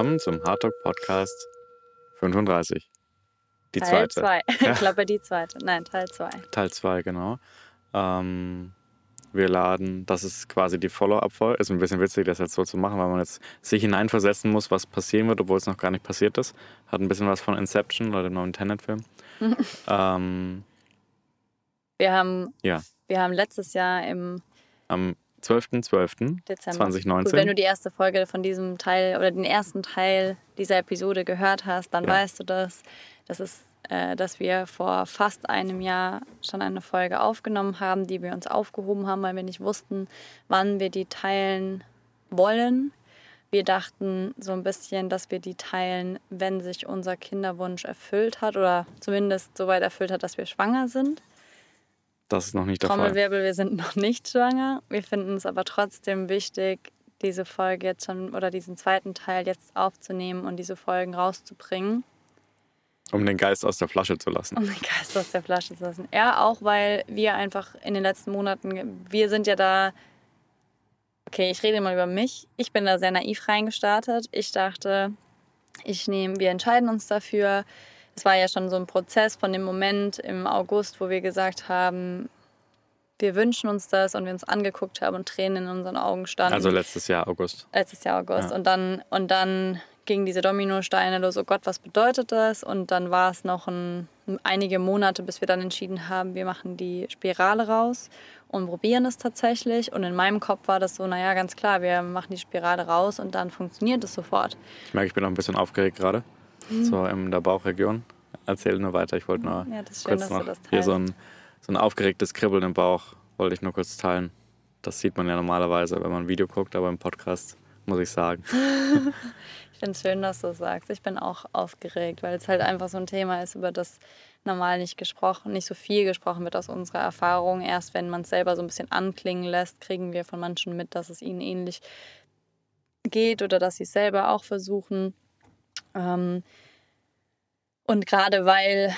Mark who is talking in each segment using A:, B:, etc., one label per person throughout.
A: willkommen zum Hardtalk Podcast 35.
B: Die Teil zweite. Zwei. Ich glaube, die zweite. Nein, Teil 2.
A: Teil 2, genau. Ähm, wir laden, das ist quasi die Follow-up-Folge. Ist ein bisschen witzig, das jetzt so zu machen, weil man jetzt sich hineinversetzen muss, was passieren wird, obwohl es noch gar nicht passiert ist. Hat ein bisschen was von Inception oder dem neuen Tenet-Film. ähm,
B: wir, haben, ja. wir haben letztes Jahr im.
A: Am 12.12.2019.
B: Wenn du die erste Folge von diesem Teil oder den ersten Teil dieser Episode gehört hast, dann ja. weißt du das. Das ist, äh, dass wir vor fast einem Jahr schon eine Folge aufgenommen haben, die wir uns aufgehoben haben, weil wir nicht wussten, wann wir die teilen wollen. Wir dachten so ein bisschen, dass wir die teilen, wenn sich unser Kinderwunsch erfüllt hat oder zumindest so weit erfüllt hat, dass wir schwanger sind.
A: Das ist noch nicht der
B: Trommelwirbel,
A: Fall.
B: wir sind noch nicht schwanger. Wir finden es aber trotzdem wichtig, diese Folge jetzt schon oder diesen zweiten Teil jetzt aufzunehmen und diese Folgen rauszubringen.
A: Um den Geist aus der Flasche zu lassen.
B: Um den Geist aus der Flasche zu lassen. Ja, auch weil wir einfach in den letzten Monaten, wir sind ja da, okay, ich rede mal über mich. Ich bin da sehr naiv reingestartet. Ich dachte, ich nehme, wir entscheiden uns dafür es war ja schon so ein Prozess von dem Moment im August, wo wir gesagt haben, wir wünschen uns das und wir uns angeguckt haben und Tränen in unseren Augen standen.
A: Also letztes Jahr August.
B: Letztes Jahr August. Ja. Und dann, und dann gingen diese Dominosteine los, oh Gott, was bedeutet das? Und dann war es noch ein, einige Monate, bis wir dann entschieden haben, wir machen die Spirale raus und probieren es tatsächlich. Und in meinem Kopf war das so, naja, ganz klar, wir machen die Spirale raus und dann funktioniert es sofort.
A: Ich merke, ich bin noch ein bisschen aufgeregt gerade so in der Bauchregion. Erzähl nur weiter. Ich wollte nur
B: ja, schön,
A: kurz noch hier so ein, so ein aufgeregtes Kribbeln im Bauch wollte ich nur kurz teilen. Das sieht man ja normalerweise, wenn man ein Video guckt, aber im Podcast muss ich sagen.
B: ich finde es schön, dass du es sagst. Ich bin auch aufgeregt, weil es halt einfach so ein Thema ist, über das normal nicht gesprochen, nicht so viel gesprochen wird aus unserer Erfahrung. Erst wenn man es selber so ein bisschen anklingen lässt, kriegen wir von manchen mit, dass es ihnen ähnlich geht oder dass sie es selber auch versuchen. Ähm, und gerade weil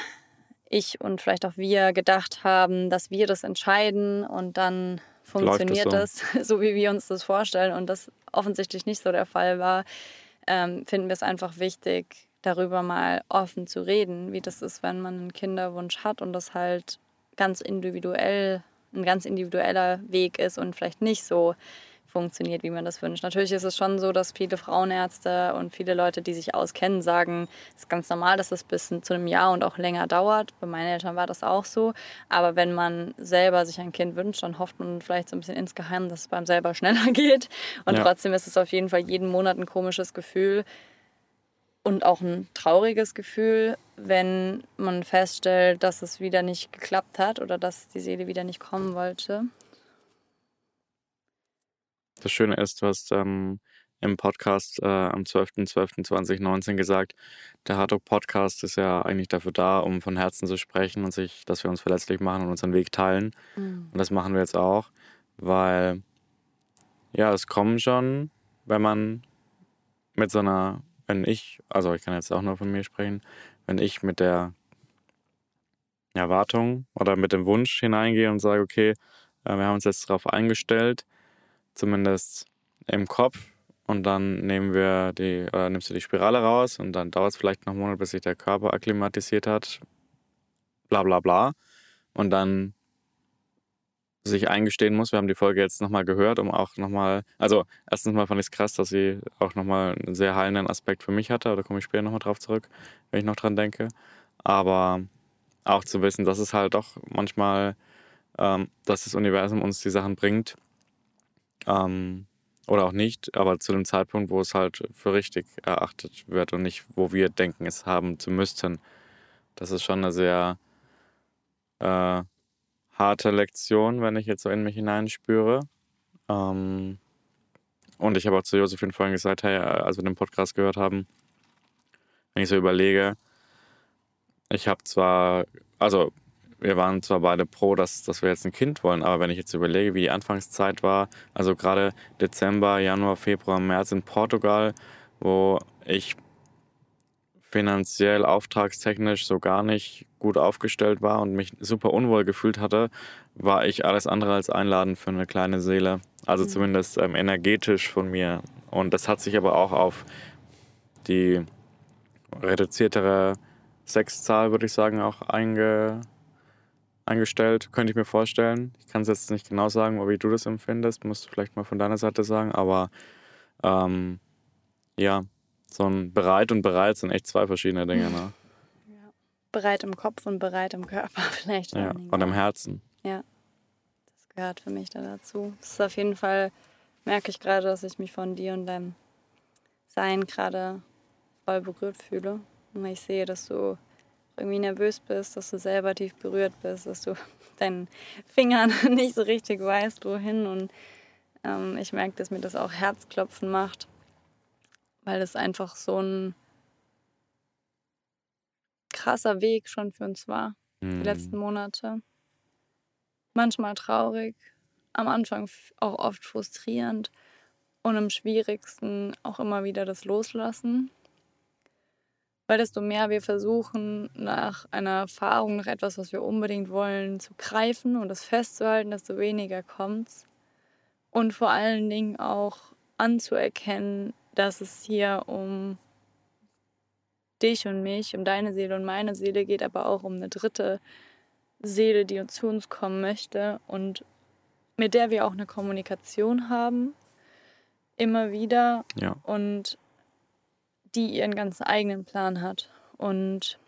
B: ich und vielleicht auch wir gedacht haben, dass wir das entscheiden und dann funktioniert das so? so? wie wir uns das vorstellen und das offensichtlich nicht so der Fall war, ähm, finden wir es einfach wichtig, darüber mal offen zu reden, wie das ist, wenn man einen Kinderwunsch hat und das halt ganz individuell, ein ganz individueller Weg ist und vielleicht nicht so funktioniert, wie man das wünscht. Natürlich ist es schon so, dass viele Frauenärzte und viele Leute, die sich auskennen, sagen, es ist ganz normal, dass es bis zu einem Jahr und auch länger dauert. Bei meinen Eltern war das auch so. Aber wenn man selber sich ein Kind wünscht, dann hofft man vielleicht so ein bisschen insgeheim, dass es beim selber schneller geht. Und ja. trotzdem ist es auf jeden Fall jeden Monat ein komisches Gefühl und auch ein trauriges Gefühl, wenn man feststellt, dass es wieder nicht geklappt hat oder dass die Seele wieder nicht kommen wollte.
A: Das Schöne ist, du hast ähm, im Podcast äh, am 12.12.2019 gesagt, der Hardrock Podcast ist ja eigentlich dafür da, um von Herzen zu sprechen und sich, dass wir uns verletzlich machen und unseren Weg teilen. Mhm. Und das machen wir jetzt auch, weil ja, es kommen schon, wenn man mit so einer, wenn ich, also ich kann jetzt auch nur von mir sprechen, wenn ich mit der Erwartung oder mit dem Wunsch hineingehe und sage, okay, äh, wir haben uns jetzt darauf eingestellt, zumindest im Kopf. Und dann nehmen wir die, oder nimmst du die Spirale raus und dann dauert es vielleicht noch einen Monat, bis sich der Körper akklimatisiert hat. Bla bla bla. Und dann sich eingestehen muss, wir haben die Folge jetzt nochmal gehört, um auch nochmal, also erstens mal fand ich es krass, dass sie auch nochmal einen sehr heilenden Aspekt für mich hatte, da komme ich später nochmal drauf zurück, wenn ich noch dran denke. Aber auch zu wissen, dass es halt doch manchmal, ähm, dass das Universum uns die Sachen bringt, ähm, oder auch nicht, aber zu dem Zeitpunkt, wo es halt für richtig erachtet wird und nicht, wo wir denken, es haben zu müssten. Das ist schon eine sehr äh, harte Lektion, wenn ich jetzt so in mich hineinspüre. Ähm, und ich habe auch zu Josephine vorhin gesagt, hey, als wir den Podcast gehört haben, wenn ich so überlege, ich habe zwar, also wir waren zwar beide pro, dass, dass wir jetzt ein Kind wollen, aber wenn ich jetzt überlege, wie die Anfangszeit war, also gerade Dezember, Januar, Februar, März in Portugal, wo ich finanziell, auftragstechnisch so gar nicht gut aufgestellt war und mich super unwohl gefühlt hatte, war ich alles andere als einladend für eine kleine Seele. Also mhm. zumindest ähm, energetisch von mir. Und das hat sich aber auch auf die reduziertere Sexzahl, würde ich sagen, auch einge, eingestellt, könnte ich mir vorstellen. Ich kann es jetzt nicht genau sagen, wie du das empfindest, musst du vielleicht mal von deiner Seite sagen, aber ähm, ja, so ein bereit und bereit sind echt zwei verschiedene Dinge. Ne?
B: Ja. Bereit im Kopf und bereit im Körper vielleicht.
A: Ja, und im Herzen.
B: Ja, das gehört für mich da dazu. Das ist auf jeden Fall, merke ich gerade, dass ich mich von dir und deinem Sein gerade voll berührt fühle. Und ich sehe, dass du irgendwie nervös bist, dass du selber tief berührt bist, dass du deinen Fingern nicht so richtig weißt, wohin. Und ähm, ich merke, dass mir das auch Herzklopfen macht, weil es einfach so ein krasser Weg schon für uns war, mhm. die letzten Monate. Manchmal traurig, am Anfang auch oft frustrierend und am schwierigsten auch immer wieder das Loslassen weil desto mehr wir versuchen, nach einer Erfahrung, nach etwas, was wir unbedingt wollen, zu greifen und das festzuhalten, desto weniger kommt es. Und vor allen Dingen auch anzuerkennen, dass es hier um dich und mich, um deine Seele und meine Seele geht, aber auch um eine dritte Seele, die zu uns kommen möchte und mit der wir auch eine Kommunikation haben, immer wieder.
A: Ja.
B: Und die ihren ganz eigenen Plan hat. Und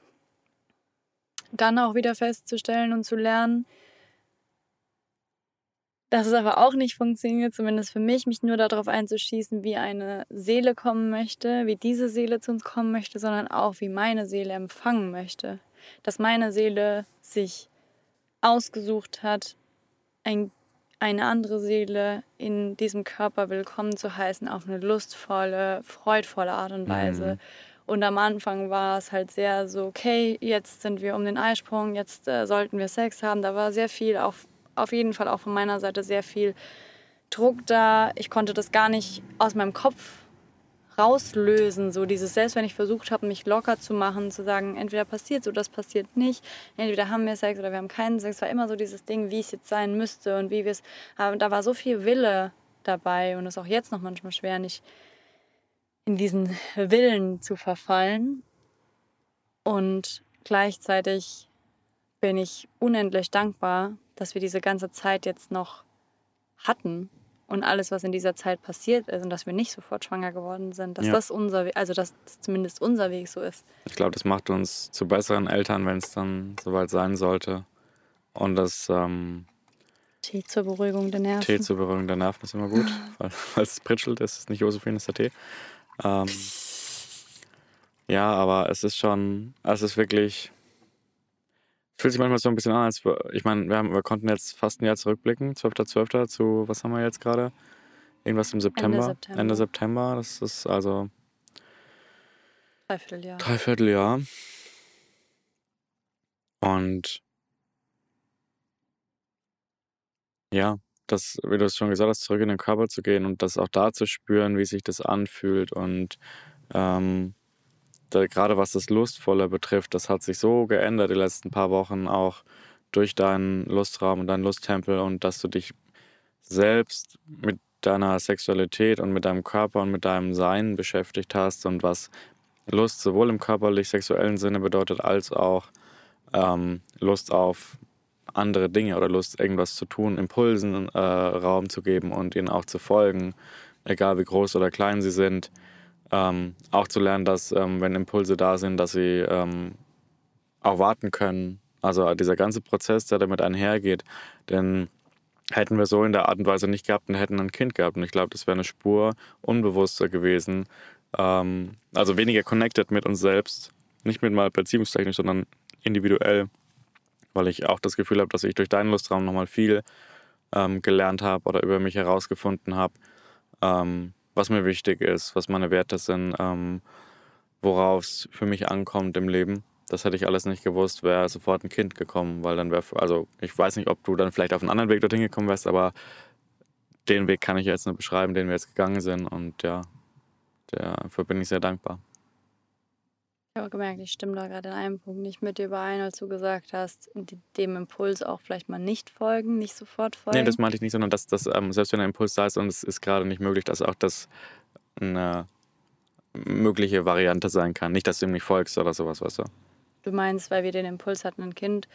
B: dann auch wieder festzustellen und zu lernen, dass es aber auch nicht funktioniert, zumindest für mich, mich nur darauf einzuschießen, wie eine Seele kommen möchte, wie diese Seele zu uns kommen möchte, sondern auch, wie meine Seele empfangen möchte. Dass meine Seele sich ausgesucht hat, ein eine andere Seele in diesem Körper willkommen zu heißen auf eine lustvolle, freudvolle Art und Weise. Mhm. Und am Anfang war es halt sehr so, okay, jetzt sind wir um den Eisprung, jetzt äh, sollten wir Sex haben. Da war sehr viel, auf, auf jeden Fall auch von meiner Seite sehr viel Druck da. Ich konnte das gar nicht aus meinem Kopf rauslösen. So dieses, selbst wenn ich versucht habe, mich locker zu machen, zu sagen, entweder passiert so, das passiert nicht, entweder haben wir Sex oder wir haben keinen Sex, war immer so dieses Ding, wie es jetzt sein müsste und wie wir es, da war so viel Wille dabei und es ist auch jetzt noch manchmal schwer, nicht in diesen Willen zu verfallen. Und gleichzeitig bin ich unendlich dankbar, dass wir diese ganze Zeit jetzt noch hatten und alles, was in dieser Zeit passiert ist und dass wir nicht sofort schwanger geworden sind, dass ja. das unser, also dass zumindest unser Weg so ist.
A: Ich glaube, das macht uns zu besseren Eltern, wenn es dann soweit sein sollte. Und das ähm,
B: Tee zur Beruhigung der Nerven.
A: Tee zur Beruhigung der Nerven ist immer gut, falls es pritschelt, ist es nicht Josephine, ist der Tee. Ähm, ja, aber es ist schon, es ist wirklich Fühlt sich manchmal so ein bisschen an, als wir, ich meine, wir, wir konnten jetzt fast ein Jahr zurückblicken, 12.12. .12. zu, was haben wir jetzt gerade? Irgendwas im September. Ende September. Ende September. Das ist also.
B: Dreivierteljahr.
A: Dreivierteljahr. Und ja, das, wie du es schon gesagt hast, zurück in den Körper zu gehen und das auch da zu spüren, wie sich das anfühlt und ähm, gerade was das Lustvolle betrifft, das hat sich so geändert die letzten paar Wochen auch durch deinen Lustraum und deinen Lusttempel und dass du dich selbst mit deiner Sexualität und mit deinem Körper und mit deinem Sein beschäftigt hast und was Lust sowohl im körperlich-sexuellen Sinne bedeutet, als auch ähm, Lust auf andere Dinge oder Lust, irgendwas zu tun, Impulsen äh, Raum zu geben und ihnen auch zu folgen, egal wie groß oder klein sie sind. Ähm, auch zu lernen, dass ähm, wenn Impulse da sind, dass sie ähm, auch warten können. Also dieser ganze Prozess, der damit einhergeht, denn hätten wir so in der Art und Weise nicht gehabt und hätten ein Kind gehabt. Und ich glaube, das wäre eine Spur unbewusster gewesen. Ähm, also weniger connected mit uns selbst. Nicht mit mal beziehungstechnisch, sondern individuell. Weil ich auch das Gefühl habe, dass ich durch deinen Lustraum nochmal viel ähm, gelernt habe oder über mich herausgefunden habe. Was mir wichtig ist, was meine Werte sind, ähm, worauf es für mich ankommt im Leben. Das hätte ich alles nicht gewusst, wäre sofort ein Kind gekommen, weil dann wäre, also ich weiß nicht, ob du dann vielleicht auf einen anderen Weg dorthin gekommen wärst, aber den Weg kann ich jetzt nur beschreiben, den wir jetzt gegangen sind und ja, dafür bin ich sehr dankbar.
B: Ich habe gemerkt, ich stimme da gerade in einem Punkt nicht mit dir überein, als du gesagt hast, dem Impuls auch vielleicht mal nicht folgen, nicht sofort folgen.
A: Nee, das meinte ich nicht, sondern dass, dass ähm, selbst wenn ein Impuls da ist und es ist gerade nicht möglich, dass auch das eine, mögliche Variante sein kann. Nicht, dass du ihm nicht folgst oder sowas, weißt du?
B: Du meinst, weil wir den Impuls hatten, ein Kind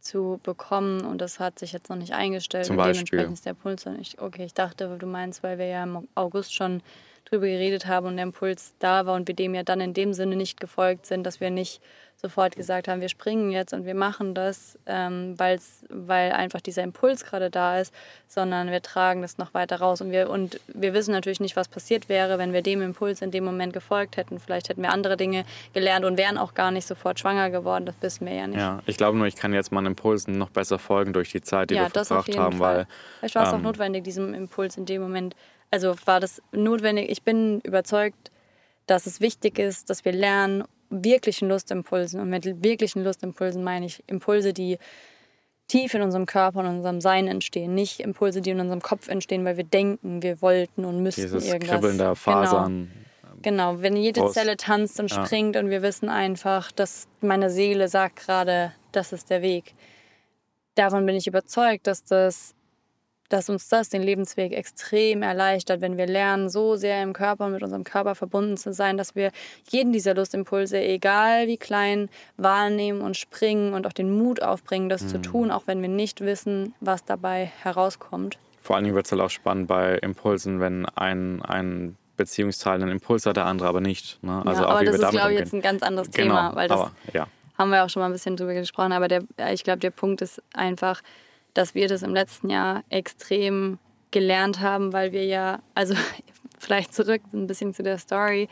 B: zu bekommen und das hat sich jetzt noch nicht eingestellt.
A: Zum
B: und
A: Beispiel.
B: dementsprechend ist der Puls noch nicht. Okay, ich dachte, du meinst, weil wir ja im August schon drüber geredet haben und der Impuls da war und wir dem ja dann in dem Sinne nicht gefolgt sind, dass wir nicht sofort gesagt haben, wir springen jetzt und wir machen das, ähm, weil's, weil einfach dieser Impuls gerade da ist, sondern wir tragen das noch weiter raus. Und wir, und wir wissen natürlich nicht, was passiert wäre, wenn wir dem Impuls in dem Moment gefolgt hätten. Vielleicht hätten wir andere Dinge gelernt und wären auch gar nicht sofort schwanger geworden. Das wissen wir ja nicht.
A: Ja, ich glaube nur, ich kann jetzt meinen Impulsen noch besser folgen durch die Zeit, die
B: ja,
A: wir verbracht haben,
B: Fall.
A: weil
B: Vielleicht war es auch
A: ähm,
B: notwendig, diesem Impuls in dem Moment. Also war das notwendig. Ich bin überzeugt, dass es wichtig ist, dass wir lernen, wirklichen Lustimpulsen. Und mit wirklichen Lustimpulsen meine ich Impulse, die tief in unserem Körper und unserem Sein entstehen. Nicht Impulse, die in unserem Kopf entstehen, weil wir denken, wir wollten und müssten
A: dieses
B: irgendwas.
A: Kribbeln der Fasern.
B: Genau, wenn jede
A: Raus.
B: Zelle tanzt und
A: Ja.
B: springt und wir wissen einfach, dass meine Seele sagt gerade, das ist der Weg. Davon bin ich überzeugt, dass das dass uns das den Lebensweg extrem erleichtert, wenn wir lernen, so sehr im Körper und mit unserem Körper verbunden zu sein, dass wir jeden dieser Lustimpulse, egal wie klein, wahrnehmen und springen und auch den Mut aufbringen, das
A: Mhm.
B: zu tun, auch wenn wir nicht wissen, was dabei herauskommt.
A: Vor allen Dingen wird es halt auch spannend bei Impulsen, wenn ein, ein Beziehungsteil einen Impuls hat, der andere aber nicht. Ne? Also
B: ja,
A: auch
B: aber
A: wie
B: das
A: wir
B: ist, glaube ich, jetzt ein ganz anderes
A: genau,
B: Thema, weil das
A: aber ja.
B: haben wir auch schon mal ein bisschen drüber gesprochen, aber der, ich glaube, der Punkt ist einfach, dass wir das im letzten Jahr extrem gelernt haben, weil wir ja, also vielleicht zurück ein bisschen zu der Story,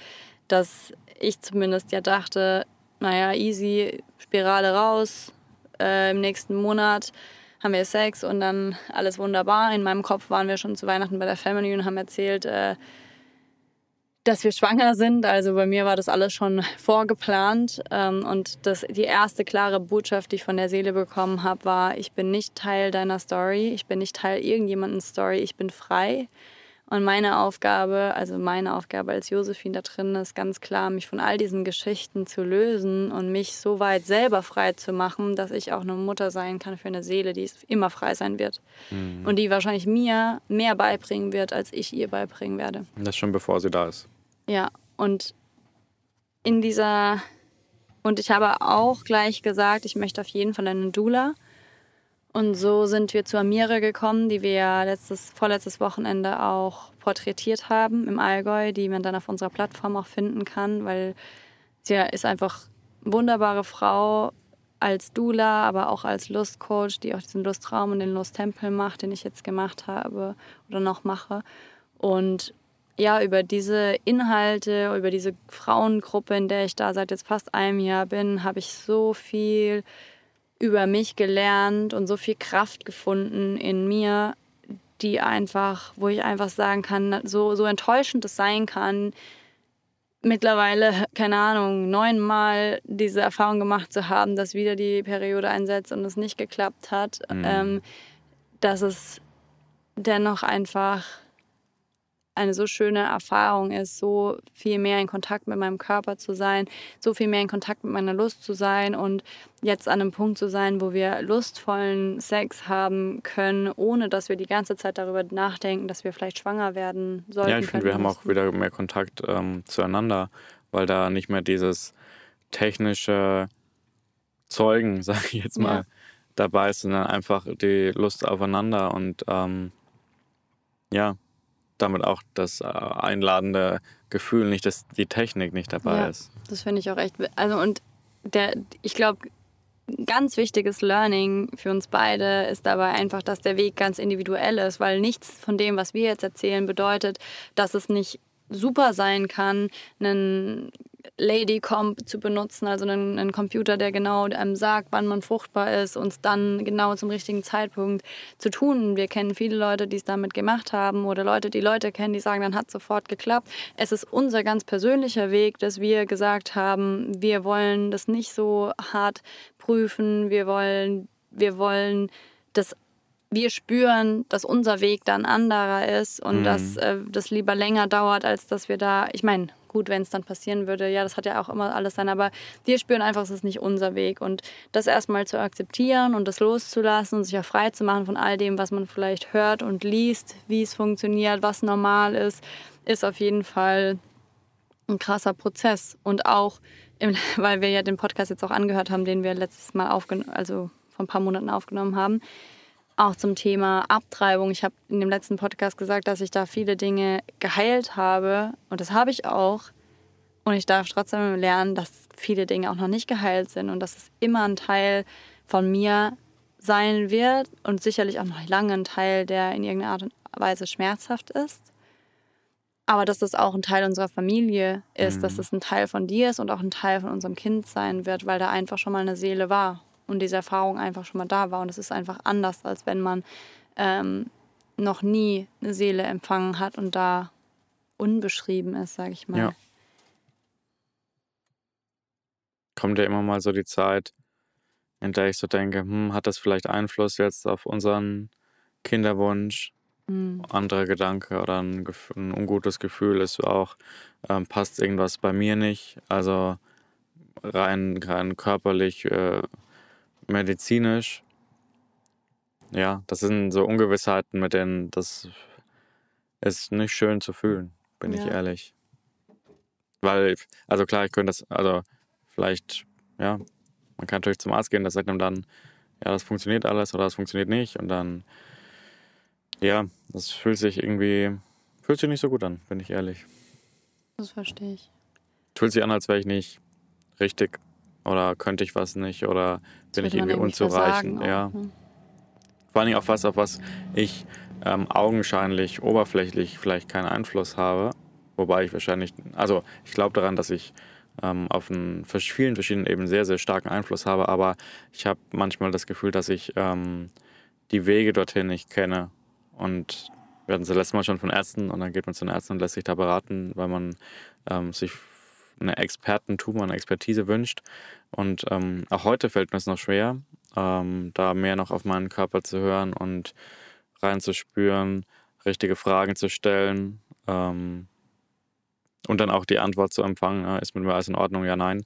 B: dass ich zumindest ja dachte, naja, easy, Spirale raus, äh, im nächsten Monat haben wir Sex und dann alles wunderbar. In meinem Kopf waren wir schon zu Weihnachten bei der Family und haben erzählt, äh, dass wir schwanger sind. Also bei mir war das alles schon vorgeplant. Ähm, und das, die erste klare Botschaft, die ich von der Seele bekommen habe, war, ich bin nicht Teil deiner Story, ich bin nicht Teil irgendjemandens Story, ich bin frei. Und meine Aufgabe, also meine Aufgabe als Josephine da drin, ist ganz klar, mich von all diesen Geschichten zu lösen und mich so weit selber frei zu machen, dass ich auch eine Mutter sein kann für eine Seele, die immer frei sein wird. Und die wahrscheinlich mir mehr beibringen wird, als ich ihr beibringen werde.
A: Das schon bevor sie da ist.
B: Ja, und in dieser. Und ich habe auch gleich gesagt, ich möchte auf jeden Fall eine Dula. Und so sind wir zu Amira gekommen, die wir ja letztes, vorletztes Wochenende auch porträtiert haben im Allgäu, die man dann auf unserer Plattform auch finden kann, weil sie ist einfach eine wunderbare Frau als Dula, aber auch als Lustcoach, die auch diesen Lustraum und den Lusttempel macht, den ich jetzt gemacht habe oder noch mache. Und ja, über diese Inhalte, über diese Frauengruppe, in der ich da seit jetzt fast einem Jahr bin, habe ich so viel über mich gelernt und so viel Kraft gefunden in mir, die einfach, wo ich einfach sagen kann, so, so enttäuschend es sein kann, mittlerweile, keine Ahnung, neunmal diese Erfahrung gemacht zu haben, dass wieder die Periode einsetzt und es nicht geklappt hat,
A: Mhm.
B: ähm, dass es dennoch einfach eine so schöne Erfahrung ist, so viel mehr in Kontakt mit meinem Körper zu sein, so viel mehr in Kontakt mit meiner Lust zu sein und jetzt an einem Punkt zu sein, wo wir lustvollen Sex haben können, ohne dass wir die ganze Zeit darüber nachdenken, dass wir vielleicht schwanger werden sollten.
A: Ja, ich finde, wir haben auch wieder mehr Kontakt ähm, zueinander, weil da nicht mehr dieses technische Zeugen, sage ich jetzt mal,
B: Ja.
A: dabei ist, sondern einfach die Lust aufeinander und ähm, ja, damit auch das äh, einladende Gefühl, nicht, dass die Technik nicht dabei
B: Ja.
A: ist.
B: Das finde ich auch echt. Also und der, ich glaube, ganz wichtiges Learning für uns beide ist dabei einfach, dass der Weg ganz individuell ist, weil nichts von dem, was wir jetzt erzählen, bedeutet, dass es nicht super sein kann, einen Lady Comp zu benutzen, also einen, einen Computer, der genau einem sagt, wann man fruchtbar ist, uns dann genau zum richtigen Zeitpunkt zu tun. Wir kennen viele Leute, die es damit gemacht haben oder Leute, die Leute kennen, die sagen, dann hat sofort geklappt. Es ist unser ganz persönlicher Weg, dass wir gesagt haben, wir wollen das nicht so hart prüfen, wir wollen, wir wollen das wir spüren, dass unser Weg dann anderer ist und
A: Mhm.
B: dass äh, das lieber länger dauert, als dass wir da, ich meine, gut, wenn es dann passieren würde, ja, das hat ja auch immer alles sein, aber wir spüren einfach, es ist nicht unser Weg und das erstmal zu akzeptieren und das loszulassen und sich auch frei zu machen von all dem, was man vielleicht hört und liest, wie es funktioniert, was normal ist, ist auf jeden Fall ein krasser Prozess. Und auch, im, weil wir ja den Podcast jetzt auch angehört haben, den wir letztes Mal aufgenommen, also vor ein paar Monaten aufgenommen haben, auch zum Thema Abtreibung. Ich habe in dem letzten Podcast gesagt, dass ich da viele Dinge geheilt habe. Und das habe ich auch. Und ich darf trotzdem lernen, dass viele Dinge auch noch nicht geheilt sind und dass es immer ein Teil von mir sein wird und sicherlich auch noch lange ein Teil, der in irgendeiner Art und Weise schmerzhaft ist. Aber dass das auch ein Teil unserer Familie ist, mhm. dass das ein Teil von dir ist und auch ein Teil von unserem Kind sein wird, weil da einfach schon mal eine Seele war und diese Erfahrung einfach schon mal da war. Und es ist einfach anders, als wenn man ähm, noch nie eine Seele empfangen hat und da unbeschrieben ist, sage ich mal. Ja.
A: Kommt ja immer mal so die Zeit, in der ich so denke, hm, hat das vielleicht Einfluss jetzt auf unseren Kinderwunsch? Mhm. Anderer Gedanke oder ein, ein, ungutes Gefühl ist auch, ähm, passt irgendwas bei mir nicht. Also rein, rein körperlich, äh, medizinisch. Ja, das sind so Ungewissheiten, mit denen das ist nicht schön zu fühlen, bin ja. ich ehrlich. Weil, also klar, ich könnte das, also vielleicht, ja, man kann natürlich zum Arzt gehen, der sagt einem dann, ja, das funktioniert alles oder das funktioniert nicht. Und dann, ja, das fühlt sich irgendwie, fühlt sich nicht so gut an, bin ich ehrlich.
B: Das verstehe ich.
A: Fühlt sich an, als wäre ich nicht richtig oder könnte ich was nicht oder bin ich irgendwie unzureichend. Ja. Ne? Vor allem auch was, auf was ich ähm, augenscheinlich, oberflächlich vielleicht keinen Einfluss habe. Wobei ich wahrscheinlich, also ich glaube daran, dass ich ähm, auf einen, vielen verschiedenen Ebenen sehr, sehr starken Einfluss habe, aber ich habe manchmal das Gefühl, dass ich ähm, die Wege dorthin nicht kenne. Und wir hatten es letztes Mal schon von Ärzten und dann geht man zu den Ärzten und lässt sich da beraten, weil man ähm, sich eine Expertentum, eine Expertise wünscht. Und ähm, auch heute fällt mir es noch schwer, ähm, da mehr noch auf meinen Körper zu hören und reinzuspüren, richtige Fragen zu stellen ähm, und dann auch die Antwort zu empfangen, äh, ist mit mir alles in Ordnung, ja, nein,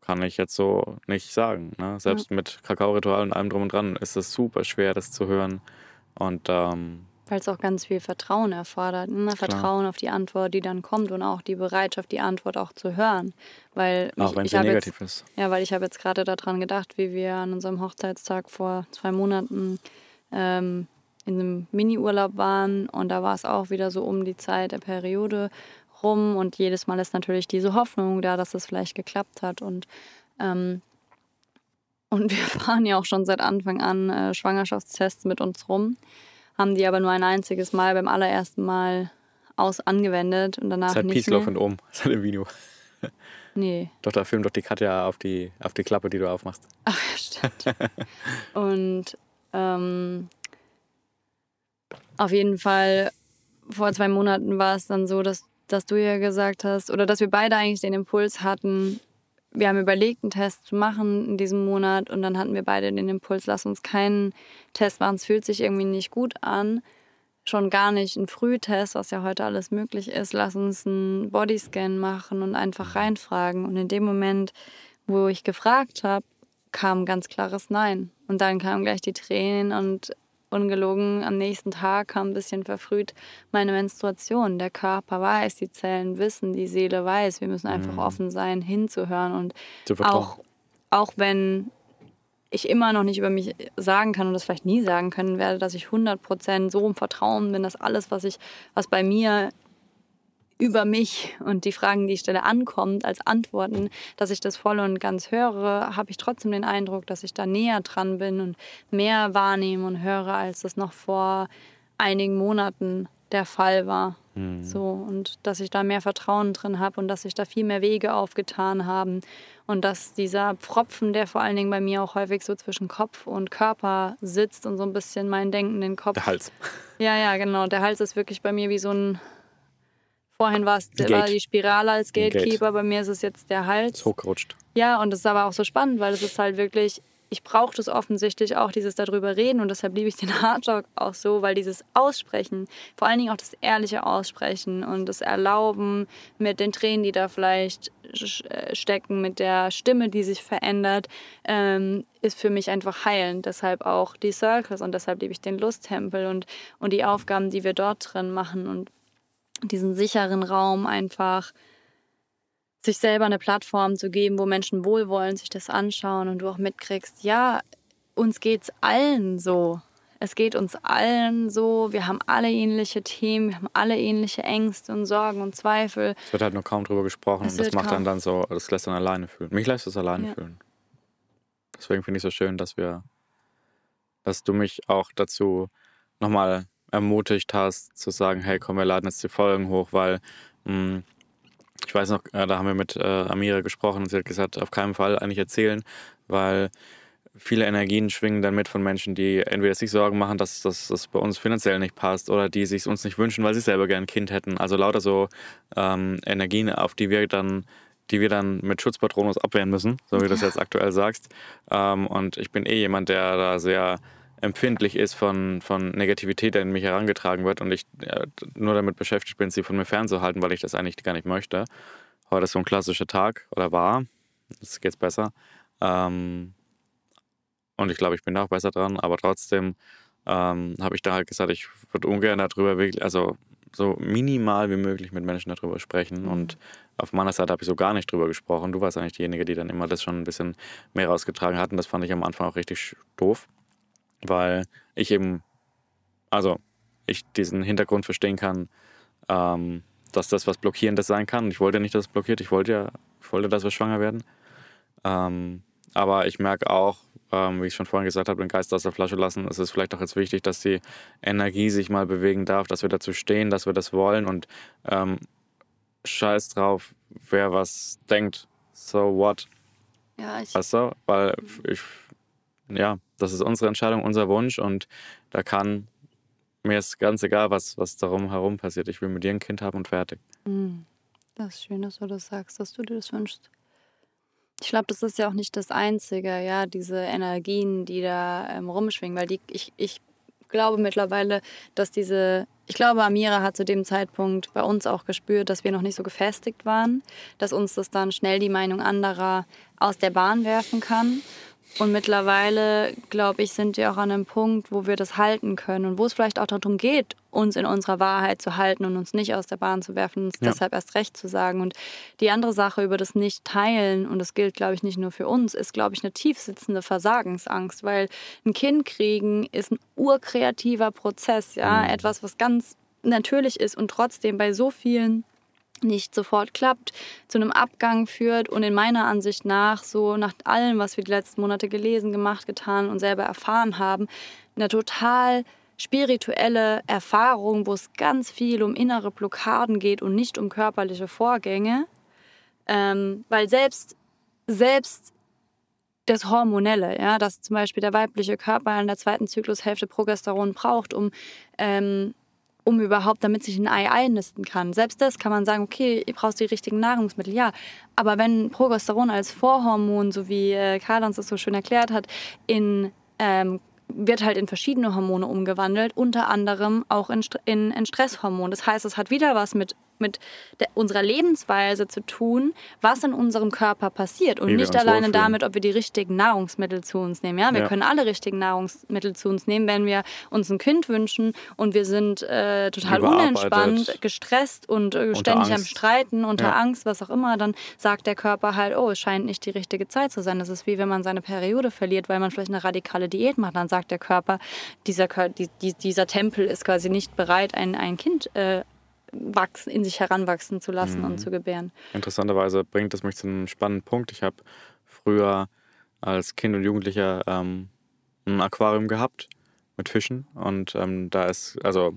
A: kann ich jetzt so nicht sagen. Ne? Selbst ja. mit Kakao-Ritual und allem drum und dran ist es super schwer, das zu hören. Und ähm,
B: weil es auch ganz viel Vertrauen erfordert. Ne? Vertrauen auf die Antwort, die dann kommt und auch die Bereitschaft, die Antwort auch zu hören. Weil
A: auch wenn sie negativ
B: jetzt,
A: ist.
B: Ja, weil ich habe jetzt gerade daran gedacht, wie wir an unserem Hochzeitstag vor zwei Monaten ähm, in einem Mini-Urlaub waren und da war es auch wieder so um die Zeit der Periode rum und jedes Mal ist natürlich diese Hoffnung da, dass es vielleicht geklappt hat und ähm, und wir fahren ja auch schon seit Anfang an äh, Schwangerschaftstests mit uns rum haben die aber nur ein einziges Mal beim allerersten Mal aus angewendet und danach
A: das ist halt
B: nicht
A: Peace, mehr. Love und Ohm, das ist halt im Video.
B: Nee.
A: Doch, da filmt doch die Katja auf die, auf die Klappe, die du aufmachst.
B: Ach, ja, stimmt. und ähm, auf jeden Fall, vor zwei Monaten war es dann so, dass, dass du ja gesagt hast, oder dass wir beide eigentlich den Impuls hatten, wir haben überlegt, einen Test zu machen in diesem Monat und dann hatten wir beide den Impuls, lass uns keinen Test machen, es fühlt sich irgendwie nicht gut an. Schon gar nicht einen Frühtest, was ja heute alles möglich ist. Lass uns einen Bodyscan machen und einfach reinfragen. Und in dem Moment, wo ich gefragt habe, kam ein ganz klares Nein. Und dann kamen gleich die Tränen und ungelogen, am nächsten Tag kam ein bisschen verfrüht meine Menstruation. Der Körper weiß, die Zellen wissen, die Seele weiß. Wir müssen einfach mhm. offen sein, hinzuhören. Und auch, auch wenn ich immer noch nicht über mich sagen kann und das vielleicht nie sagen können werde, dass ich 100% so im Vertrauen bin, dass alles, was ich, was bei mir über mich und die Fragen, die ich stelle, ankommt als Antworten, dass ich das voll und ganz höre, habe ich trotzdem den Eindruck, dass ich da näher dran bin und mehr wahrnehme und höre, als das noch vor einigen Monaten der Fall war. Mhm. So, und dass ich da mehr Vertrauen drin habe und dass sich da viel mehr Wege aufgetan haben und dass dieser Pfropfen, der vor allen Dingen bei mir auch häufig so zwischen Kopf und Körper sitzt und so ein bisschen mein Denken den Kopf.
A: Der Hals.
B: Ja, ja, genau. Der Hals ist wirklich bei mir wie so ein Vorhin war es war die Spirale als Gatekeeper, Gate. bei mir ist es jetzt der Hals.
A: Hochgerutscht.
B: Ja, und das ist aber auch so spannend, weil es ist halt wirklich, ich brauche das offensichtlich auch, dieses darüber reden und deshalb liebe ich den Hardtalk auch so, weil dieses Aussprechen, vor allen Dingen auch das ehrliche Aussprechen und das Erlauben mit den Tränen, die da vielleicht äh, stecken, mit der Stimme, die sich verändert, ähm, ist für mich einfach heilend. Deshalb auch die Circles und deshalb liebe ich den Lusttempel und, und die Aufgaben, die wir dort drin machen und diesen sicheren Raum einfach sich selber eine Plattform zu geben, wo Menschen wohlwollend sich das anschauen und du auch mitkriegst, ja, uns geht's allen so. Es geht uns allen so, wir haben alle ähnliche Themen, wir haben alle ähnliche Ängste und Sorgen und Zweifel.
A: Es wird halt nur kaum drüber gesprochen es und das macht dann dann so, das lässt dann alleine fühlen. Mich lässt es alleine ja. fühlen. Deswegen finde ich es so schön, dass wir, dass du mich auch dazu nochmal ermutigt hast, zu sagen, hey, komm, wir laden jetzt die Folgen hoch, weil mh, hm, ich weiß noch, äh, da haben wir mit äh, Amira gesprochen und sie hat gesagt, auf keinen Fall eigentlich erzählen, weil viele Energien schwingen dann mit von Menschen, die entweder sich Sorgen machen, dass das bei uns finanziell nicht passt oder die sich uns nicht wünschen, weil sie selber gern ein Kind hätten. Also lauter so ähm, Energien, auf die wir dann die wir dann mit Schutzpatronus abwehren müssen, so wie du das jetzt aktuell sagst. Ähm, und ich bin eh jemand, der da sehr empfindlich ist von, von Negativität, die in mich herangetragen wird und ich nur damit beschäftigt bin, sie von mir fernzuhalten, weil ich das eigentlich gar nicht möchte. Heute ist so ein klassischer Tag oder war, jetzt geht's besser. Ähm, und ich glaube, ich bin da auch besser dran, aber trotzdem ähm, habe ich da halt gesagt, ich würde ungern darüber wirklich, also so minimal wie möglich mit Menschen darüber sprechen. Mhm. Und auf meiner Seite habe ich so gar nicht drüber gesprochen. Du warst eigentlich diejenige, die dann immer das schon ein bisschen mehr rausgetragen hat. Und das fand ich am Anfang auch richtig doof, weil ich eben, also ich diesen Hintergrund verstehen kann, ähm, dass das was Blockierendes sein kann. Ich wollte nicht, dass es blockiert. Ich wollte ja, ich wollte, dass wir schwanger werden. Ähm, aber ich merke auch, ähm, wie ich schon vorhin gesagt habe, den Geist aus der Flasche lassen. Es ist vielleicht auch jetzt wichtig, dass die Energie sich mal bewegen darf, dass wir dazu stehen, dass wir das wollen und ähm, scheiß drauf, wer was denkt. So what?
B: Ja, ich.
A: Weißt du? Weil ich, ja, das ist unsere Entscheidung, unser Wunsch und da kann mir ist ganz egal, was, was darum herum passiert. Ich will mit dir ein Kind haben und fertig.
B: Hm. Das ist schön, dass du das sagst, dass du dir das wünschst. Ich glaube, das ist ja auch nicht das Einzige, ja, diese Energien, die da ähm, rumschwingen, weil die, ich, ich glaube mittlerweile, dass diese, ich glaube, Amira hat zu dem Zeitpunkt bei uns auch gespürt, dass wir noch nicht so gefestigt waren, dass uns das dann schnell die Meinung anderer aus der Bahn werfen kann. Und mittlerweile, glaube ich, sind wir auch an einem Punkt, wo wir das halten können und wo es vielleicht auch darum geht, uns in unserer Wahrheit zu halten und uns nicht aus der Bahn zu werfen, uns ja. deshalb erst recht zu sagen. Und die andere Sache über das Nicht-Teilen, und das gilt, glaube ich, nicht nur für uns, ist, glaube ich, eine tiefsitzende Versagensangst, weil ein Kind kriegen ist ein urkreativer Prozess, ja, mhm. etwas, was ganz natürlich ist und trotzdem bei so vielen nicht sofort klappt, zu einem Abgang führt und in meiner Ansicht nach, so nach allem, was wir die letzten Monate gelesen, gemacht, getan und selber erfahren haben, eine total spirituelle Erfahrung, wo es ganz viel um innere Blockaden geht und nicht um körperliche Vorgänge. Ähm, weil selbst, selbst das Hormonelle, ja, dass zum Beispiel der weibliche Körper in der zweiten Zyklushälfte Progesteron braucht, um ähm, um überhaupt, damit sich ein Ei einnisten kann. Selbst das kann man sagen, okay, ihr braucht die richtigen Nahrungsmittel, ja. Aber wenn Progesteron als Vorhormon, so wie äh, Karl uns das so schön erklärt hat, in ähm, wird halt in verschiedene Hormone umgewandelt, unter anderem auch in, in, in Stresshormon. Das heißt, es hat wieder was mit mit der, unserer Lebensweise zu tun, was in unserem Körper passiert und nicht alleine damit, ob wir die richtigen Nahrungsmittel zu uns nehmen. Ja, wir ja. können alle richtigen Nahrungsmittel zu uns nehmen, wenn wir uns ein Kind wünschen und wir sind äh, total unentspannt, gestresst und äh, ständig am Streiten, unter ja. Angst, was auch immer, dann sagt der Körper halt, oh, es scheint nicht die richtige Zeit zu sein. Das ist wie wenn man seine Periode verliert, weil man vielleicht eine radikale Diät macht. Dann sagt der Körper, dieser, dieser Tempel ist quasi nicht bereit, ein, ein Kind äh, wachsen, in sich heranwachsen zu lassen mhm. und zu gebären.
A: Interessanterweise bringt das mich zu einem spannenden Punkt. Ich habe früher als Kind und Jugendlicher ähm, ein Aquarium gehabt mit Fischen und ähm, da ist, also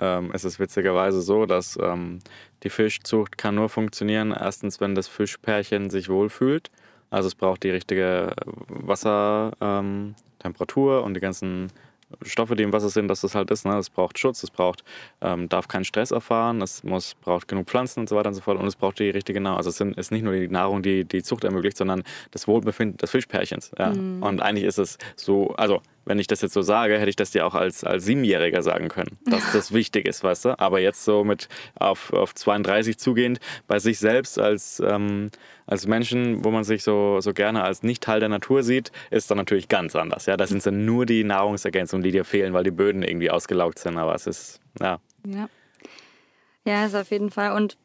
A: ähm, ist es witzigerweise so, dass ähm, die Fischzucht kann nur funktionieren, erstens, wenn das Fischpärchen sich wohlfühlt. Also es braucht die richtige Wassertemperatur ähm, und die ganzen Stoffe, die im Wasser sind, dass das halt ist. Ne? Es braucht Schutz, es braucht, ähm, darf keinen Stress erfahren, es muss, braucht genug Pflanzen und so weiter und so fort und es braucht die richtige Nahrung. Also es sind, ist nicht nur die Nahrung, die die Zucht ermöglicht, sondern das Wohlbefinden des Fischpärchens. Ja? Mhm. Und eigentlich ist es so, also wenn ich das jetzt so sage, hätte ich das dir auch als, als Siebenjähriger sagen können, dass das wichtig ist, weißt du? Aber jetzt so mit auf, auf 32 zugehend, bei sich selbst als, ähm, als Menschen, wo man sich so, so gerne als nicht Teil der Natur sieht, ist dann natürlich ganz anders. Ja? Das sind dann nur die Nahrungsergänzungen, die dir fehlen, weil die Böden irgendwie ausgelaugt sind. Aber es ist, ja.
B: Ja, ja ist auf jeden Fall. Und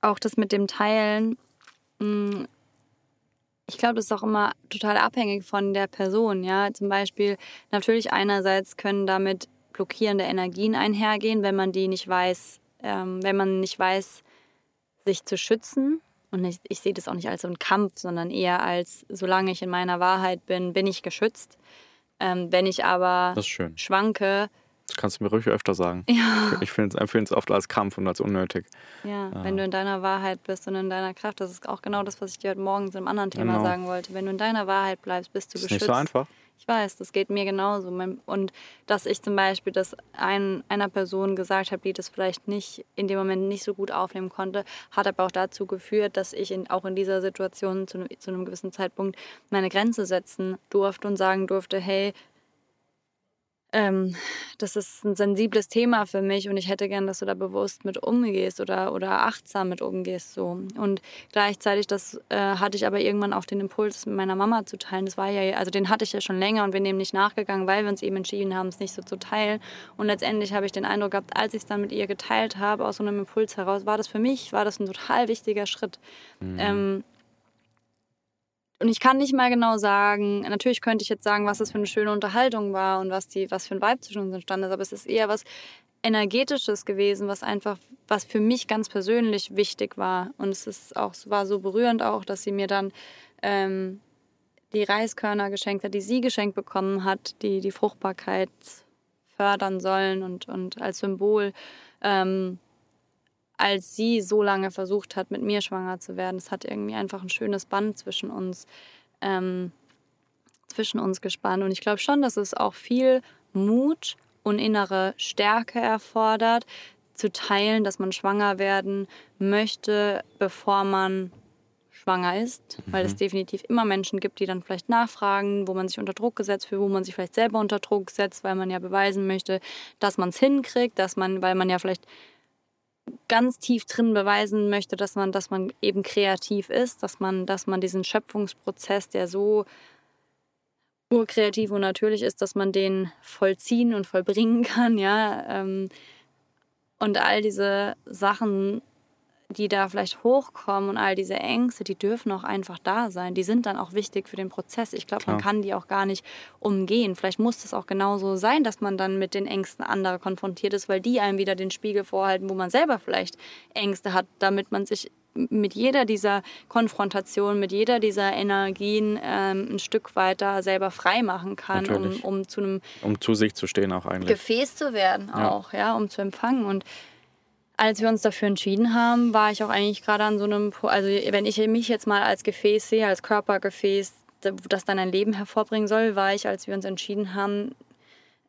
B: auch das mit dem Teilen, Mm, ich glaube, das ist auch immer total abhängig von der Person. Ja, zum Beispiel natürlich einerseits können damit blockierende Energien einhergehen, wenn man die nicht weiß, ähm, wenn man nicht weiß, sich zu schützen. Und ich, ich sehe das auch nicht als so einen Kampf, sondern eher als, solange ich in meiner Wahrheit bin, bin ich geschützt. Ähm, wenn ich aber schwanke,
A: das kannst du mir ruhig öfter sagen. Ja. Ich empfinde es oft als Kampf und als unnötig.
B: Ja, ja, wenn du in deiner Wahrheit bist und in deiner Kraft, das ist auch genau das, was ich dir heute Morgen zu einem anderen Thema genau. sagen wollte. Wenn du in deiner Wahrheit bleibst, bist du das geschützt.
A: Ist nicht so einfach.
B: Ich weiß, das geht mir genauso. Und dass ich zum Beispiel das ein, einer Person gesagt habe, die das vielleicht nicht in dem Moment nicht so gut aufnehmen konnte, hat aber auch dazu geführt, dass ich in, auch in dieser Situation zu, zu einem gewissen Zeitpunkt meine Grenze setzen durfte und sagen durfte, hey, ähm, das ist ein sensibles Thema für mich und ich hätte gern, dass du da bewusst mit umgehst oder, oder achtsam mit umgehst. So. Und gleichzeitig, das äh, hatte ich aber irgendwann auch den Impuls, mit meiner Mama zu teilen. Das war ja, also den hatte ich ja schon länger und wir nehmen nicht nachgegangen, weil wir uns eben entschieden haben, es nicht so zu teilen. Und letztendlich habe ich den Eindruck gehabt, als ich es dann mit ihr geteilt habe, aus so einem Impuls heraus, war das für mich, war das ein total wichtiger Schritt. Mhm. Ähm, und ich kann nicht mal genau sagen, natürlich könnte ich jetzt sagen, was das für eine schöne Unterhaltung war und was, die, was für ein Vibe zwischen uns entstanden ist, aber es ist eher was Energetisches gewesen, was einfach, was für mich ganz persönlich wichtig war. Und es ist auch, war so berührend auch, dass sie mir dann ähm, die Reiskörner geschenkt hat, die sie geschenkt bekommen hat, die die Fruchtbarkeit fördern sollen und, und als Symbol. Ähm, als sie so lange versucht hat, mit mir schwanger zu werden. Es hat irgendwie einfach ein schönes Band zwischen uns, ähm, zwischen uns gespannt. Und ich glaube schon, dass es auch viel Mut und innere Stärke erfordert, zu teilen, dass man schwanger werden möchte, bevor man schwanger ist, weil es mhm. definitiv immer Menschen gibt, die dann vielleicht nachfragen, wo man sich unter Druck gesetzt fühlt, wo man sich vielleicht selber unter Druck setzt, weil man ja beweisen möchte, dass man es hinkriegt, dass man, weil man ja vielleicht ganz tief drin beweisen möchte, dass man, dass man eben kreativ ist, dass man, dass man diesen Schöpfungsprozess, der so urkreativ und natürlich ist, dass man den vollziehen und vollbringen kann, ja. Ähm, und all diese Sachen die da vielleicht hochkommen und all diese Ängste, die dürfen auch einfach da sein. Die sind dann auch wichtig für den Prozess. Ich glaube, man kann die auch gar nicht umgehen. Vielleicht muss es auch genauso sein, dass man dann mit den Ängsten anderer konfrontiert ist, weil die einem wieder den Spiegel vorhalten, wo man selber vielleicht Ängste hat, damit man sich mit jeder dieser Konfrontation, mit jeder dieser Energien ähm, ein Stück weiter selber frei machen kann, um, um zu einem
A: um zu sich zu stehen auch eigentlich
B: Gefäß zu werden auch, ja, ja um zu empfangen und als wir uns dafür entschieden haben, war ich auch eigentlich gerade an so einem, also wenn ich mich jetzt mal als Gefäß sehe, als Körpergefäß, das dann ein Leben hervorbringen soll, war ich, als wir uns entschieden haben,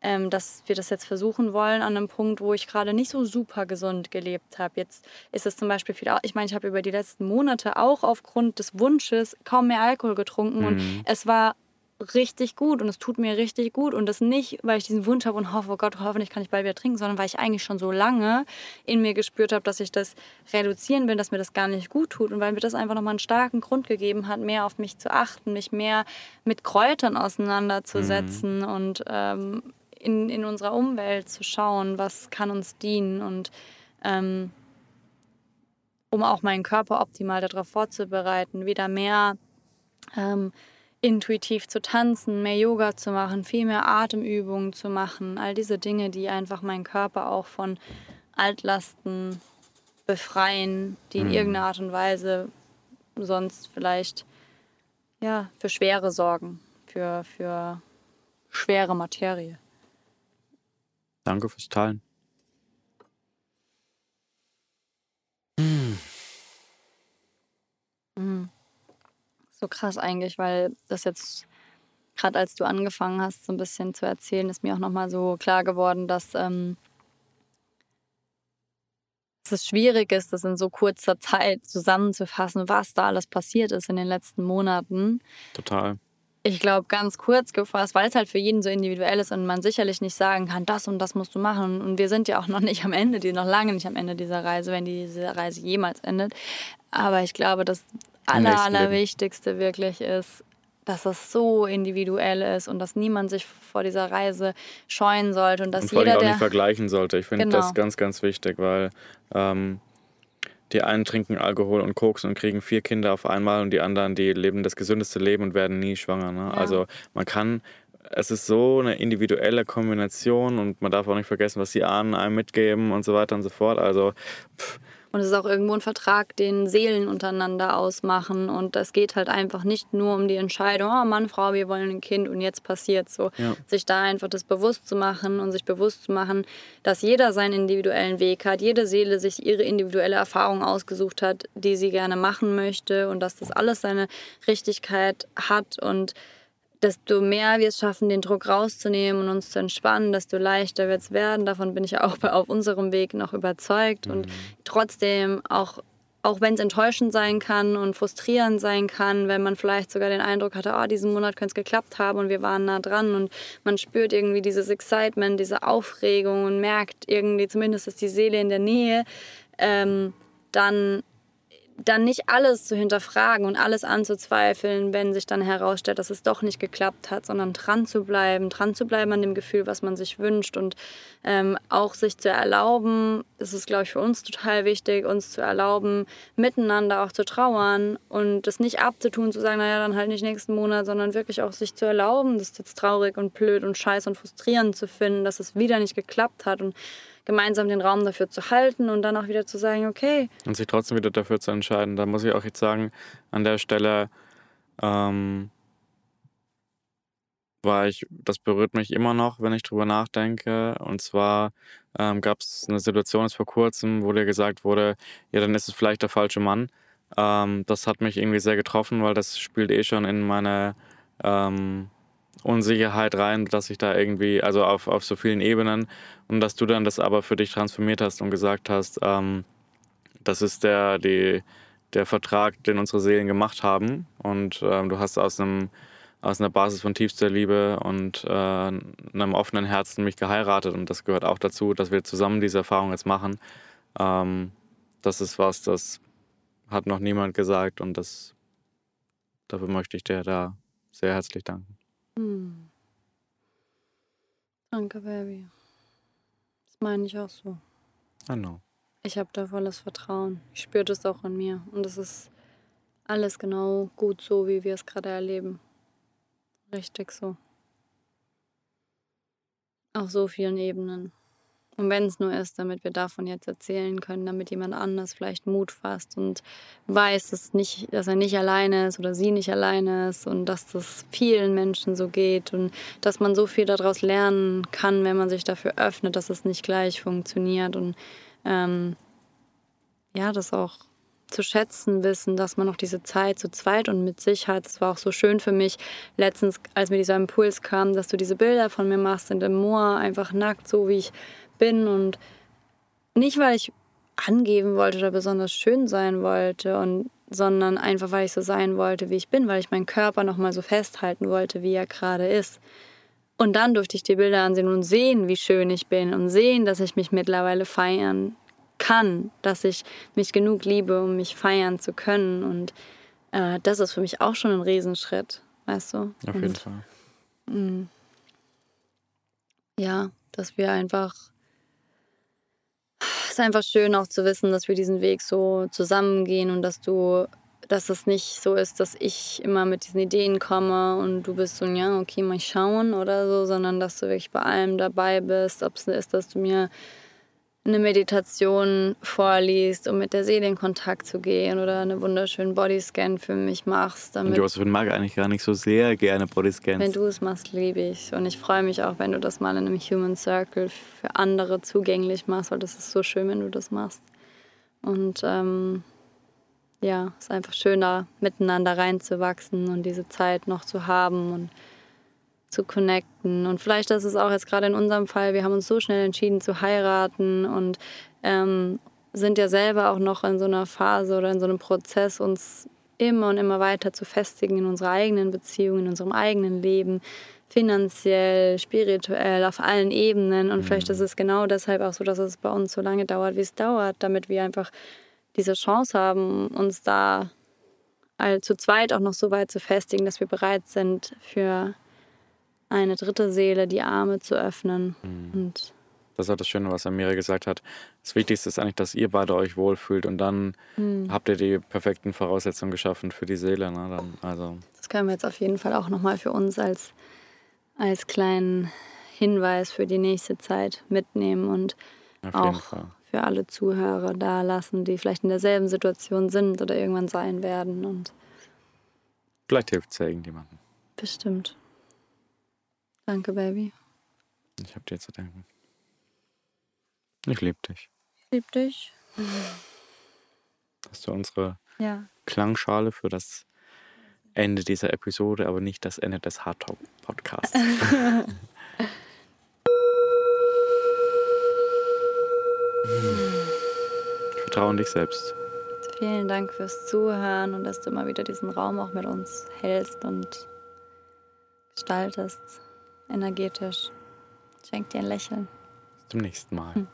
B: ähm, dass wir das jetzt versuchen wollen, an einem Punkt, wo ich gerade nicht so super gesund gelebt habe. Jetzt ist es zum Beispiel viel, ich meine, ich habe über die letzten Monate auch aufgrund des Wunsches kaum mehr Alkohol getrunken mhm. und es war richtig gut und es tut mir richtig gut und das nicht, weil ich diesen Wunsch habe und hoffe, oh Gott, hoffentlich kann ich bald wieder trinken, sondern weil ich eigentlich schon so lange in mir gespürt habe, dass ich das reduzieren will, dass mir das gar nicht gut tut und weil mir das einfach nochmal einen starken Grund gegeben hat, mehr auf mich zu achten, mich mehr mit Kräutern auseinanderzusetzen mhm. und ähm, in, in unserer Umwelt zu schauen, was kann uns dienen und ähm, um auch meinen Körper optimal darauf vorzubereiten, wieder mehr ähm, intuitiv zu tanzen, mehr Yoga zu machen, viel mehr Atemübungen zu machen, all diese Dinge, die einfach meinen Körper auch von Altlasten befreien, die in mhm. irgendeiner Art und Weise sonst vielleicht ja, für Schwere sorgen, für, für schwere Materie.
A: Danke fürs Teilen.
B: So krass eigentlich, weil das jetzt gerade als du angefangen hast, so ein bisschen zu erzählen, ist mir auch nochmal so klar geworden, dass, ähm, dass es schwierig ist, das in so kurzer Zeit zusammenzufassen, was da alles passiert ist in den letzten Monaten.
A: Total.
B: Ich glaube, ganz kurz gefasst, weil es halt für jeden so individuell ist und man sicherlich nicht sagen kann, das und das musst du machen. Und wir sind ja auch noch nicht am Ende, die noch lange nicht am Ende dieser Reise, wenn diese Reise jemals endet. Aber ich glaube, dass aller, allerwichtigste wirklich ist, dass das so individuell ist und dass niemand sich vor dieser Reise scheuen sollte und dass und vor
A: jeder auch nicht vergleichen sollte. Ich finde genau. das ganz, ganz wichtig, weil ähm, die einen trinken Alkohol und Koks und kriegen vier Kinder auf einmal und die anderen, die leben das gesündeste Leben und werden nie schwanger. Ne? Ja. Also man kann, es ist so eine individuelle Kombination und man darf auch nicht vergessen, was die Ahnen einem mitgeben und so weiter und so fort. Also pff,
B: und es ist auch irgendwo ein Vertrag, den Seelen untereinander ausmachen. Und es geht halt einfach nicht nur um die Entscheidung, oh Mann, Frau, wir wollen ein Kind und jetzt passiert so. Ja. Sich da einfach das bewusst zu machen und sich bewusst zu machen, dass jeder seinen individuellen Weg hat, jede Seele sich ihre individuelle Erfahrung ausgesucht hat, die sie gerne machen möchte und dass das alles seine Richtigkeit hat und desto mehr wir es schaffen, den Druck rauszunehmen und uns zu entspannen, desto leichter wird es werden. Davon bin ich auch auf unserem Weg noch überzeugt. Mhm. Und trotzdem, auch, auch wenn es enttäuschend sein kann und frustrierend sein kann, wenn man vielleicht sogar den Eindruck hatte, oh, diesen Monat könnte es geklappt haben und wir waren nah dran und man spürt irgendwie dieses Excitement, diese Aufregung und merkt irgendwie, zumindest ist die Seele in der Nähe, ähm, dann dann nicht alles zu hinterfragen und alles anzuzweifeln, wenn sich dann herausstellt, dass es doch nicht geklappt hat, sondern dran zu bleiben, dran zu bleiben an dem Gefühl, was man sich wünscht und ähm, auch sich zu erlauben, das ist, glaube ich, für uns total wichtig, uns zu erlauben, miteinander auch zu trauern und das nicht abzutun, zu sagen, naja, dann halt nicht nächsten Monat, sondern wirklich auch sich zu erlauben, das ist jetzt traurig und blöd und scheiße und frustrierend zu finden, dass es wieder nicht geklappt hat und gemeinsam den Raum dafür zu halten und dann auch wieder zu sagen, okay.
A: Und sich trotzdem wieder dafür zu entscheiden. Da muss ich auch jetzt sagen, an der Stelle ähm, war ich, das berührt mich immer noch, wenn ich drüber nachdenke. Und zwar ähm, gab es eine Situation jetzt vor kurzem, wo dir gesagt wurde, ja, dann ist es vielleicht der falsche Mann. Ähm, das hat mich irgendwie sehr getroffen, weil das spielt eh schon in meine ähm, Unsicherheit rein, dass ich da irgendwie, also auf, auf so vielen Ebenen, und dass du dann das aber für dich transformiert hast und gesagt hast, ähm, das ist der, die, der Vertrag, den unsere Seelen gemacht haben. Und ähm, du hast aus einem aus einer Basis von tiefster Liebe und äh, einem offenen Herzen mich geheiratet. Und das gehört auch dazu, dass wir zusammen diese Erfahrung jetzt machen. Ähm, das ist was, das hat noch niemand gesagt und das dafür möchte ich dir da sehr herzlich danken. Hm.
B: Danke, Baby. Das meine ich auch so.
A: I know.
B: Ich habe da volles Vertrauen. Ich spüre das auch in mir. Und es ist alles genau gut so, wie wir es gerade erleben. Richtig so. Auf so vielen Ebenen. Und wenn es nur ist, damit wir davon jetzt erzählen können, damit jemand anders vielleicht Mut fasst und weiß, dass, nicht, dass er nicht alleine ist oder sie nicht alleine ist und dass das vielen Menschen so geht und dass man so viel daraus lernen kann, wenn man sich dafür öffnet, dass es nicht gleich funktioniert und ähm, ja, das auch zu schätzen wissen, dass man noch diese Zeit zu zweit und mit sich hat. Es war auch so schön für mich letztens, als mir dieser Impuls kam, dass du diese Bilder von mir machst in dem Moor, einfach nackt, so wie ich bin und nicht, weil ich angeben wollte oder besonders schön sein wollte und sondern einfach, weil ich so sein wollte, wie ich bin, weil ich meinen Körper noch mal so festhalten wollte, wie er gerade ist. Und dann durfte ich die Bilder ansehen und sehen, wie schön ich bin und sehen, dass ich mich mittlerweile feiern kann, dass ich mich genug liebe, um mich feiern zu können. Und äh, das ist für mich auch schon ein Riesenschritt, weißt du?
A: Auf jeden und, Fall. Mh, mm,
B: ja, dass wir einfach ist einfach schön auch zu wissen, dass wir diesen Weg so zusammengehen und dass du, dass es nicht so ist, dass ich immer mit diesen Ideen komme und du bist so, ja, okay, mal schauen oder so, sondern dass du wirklich bei allem dabei bist, ob es ist, dass du mir eine Meditation vorliest, um mit der Seele in Kontakt zu gehen oder einen wunderschönen Bodyscan für mich machst.
A: Damit Joseph mag eigentlich gar nicht so sehr gerne Bodyscans.
B: Wenn du es machst, liebe ich. Und ich freue mich auch, wenn du das mal in einem Human Circle für andere zugänglich machst, weil das ist so schön, wenn du das machst. Und ähm, ja, es ist einfach schöner, miteinander reinzuwachsen und diese Zeit noch zu haben und zu connecten. Und vielleicht ist es auch jetzt gerade in unserem Fall, wir haben uns so schnell entschieden zu heiraten und ähm, sind ja selber auch noch in so einer Phase oder in so einem Prozess, uns immer und immer weiter zu festigen in unserer eigenen Beziehung, in unserem eigenen Leben, finanziell, spirituell, auf allen Ebenen. Und vielleicht mhm. ist es genau deshalb auch so, dass es bei uns so lange dauert, wie es dauert, damit wir einfach diese Chance haben, uns da all zu zweit auch noch so weit zu festigen, dass wir bereit sind für eine dritte Seele die Arme zu öffnen. Mhm. Und
A: Das war das Schöne, was Amira gesagt hat. Das Wichtigste ist eigentlich, dass ihr beide euch wohlfühlt und dann
B: Hm.
A: habt ihr die perfekten Voraussetzungen geschaffen für die Seele. Ne? Dann, also,
B: Das können wir jetzt auf jeden Fall auch nochmal für uns als, als kleinen Hinweis für die nächste Zeit mitnehmen und auch
A: Fall.
B: für alle Zuhörer da lassen, die vielleicht in derselben Situation sind oder irgendwann sein werden. Und
A: Vielleicht hilft es ja irgendjemandem.
B: bestimmt. Danke, Baby.
A: Ich hab dir zu danken. Ich liebe dich.
B: Ich lieb dich.
A: Hast du unsere
B: Ja.
A: Klangschale für das Ende dieser Episode, aber nicht das Ende des Hard Talk Podcasts. Vertraue in dich selbst.
B: Vielen Dank fürs Zuhören und dass du immer wieder diesen Raum auch mit uns hältst und gestaltest, energetisch. Schenk dir ein Lächeln.
A: Bis zum nächsten Mal.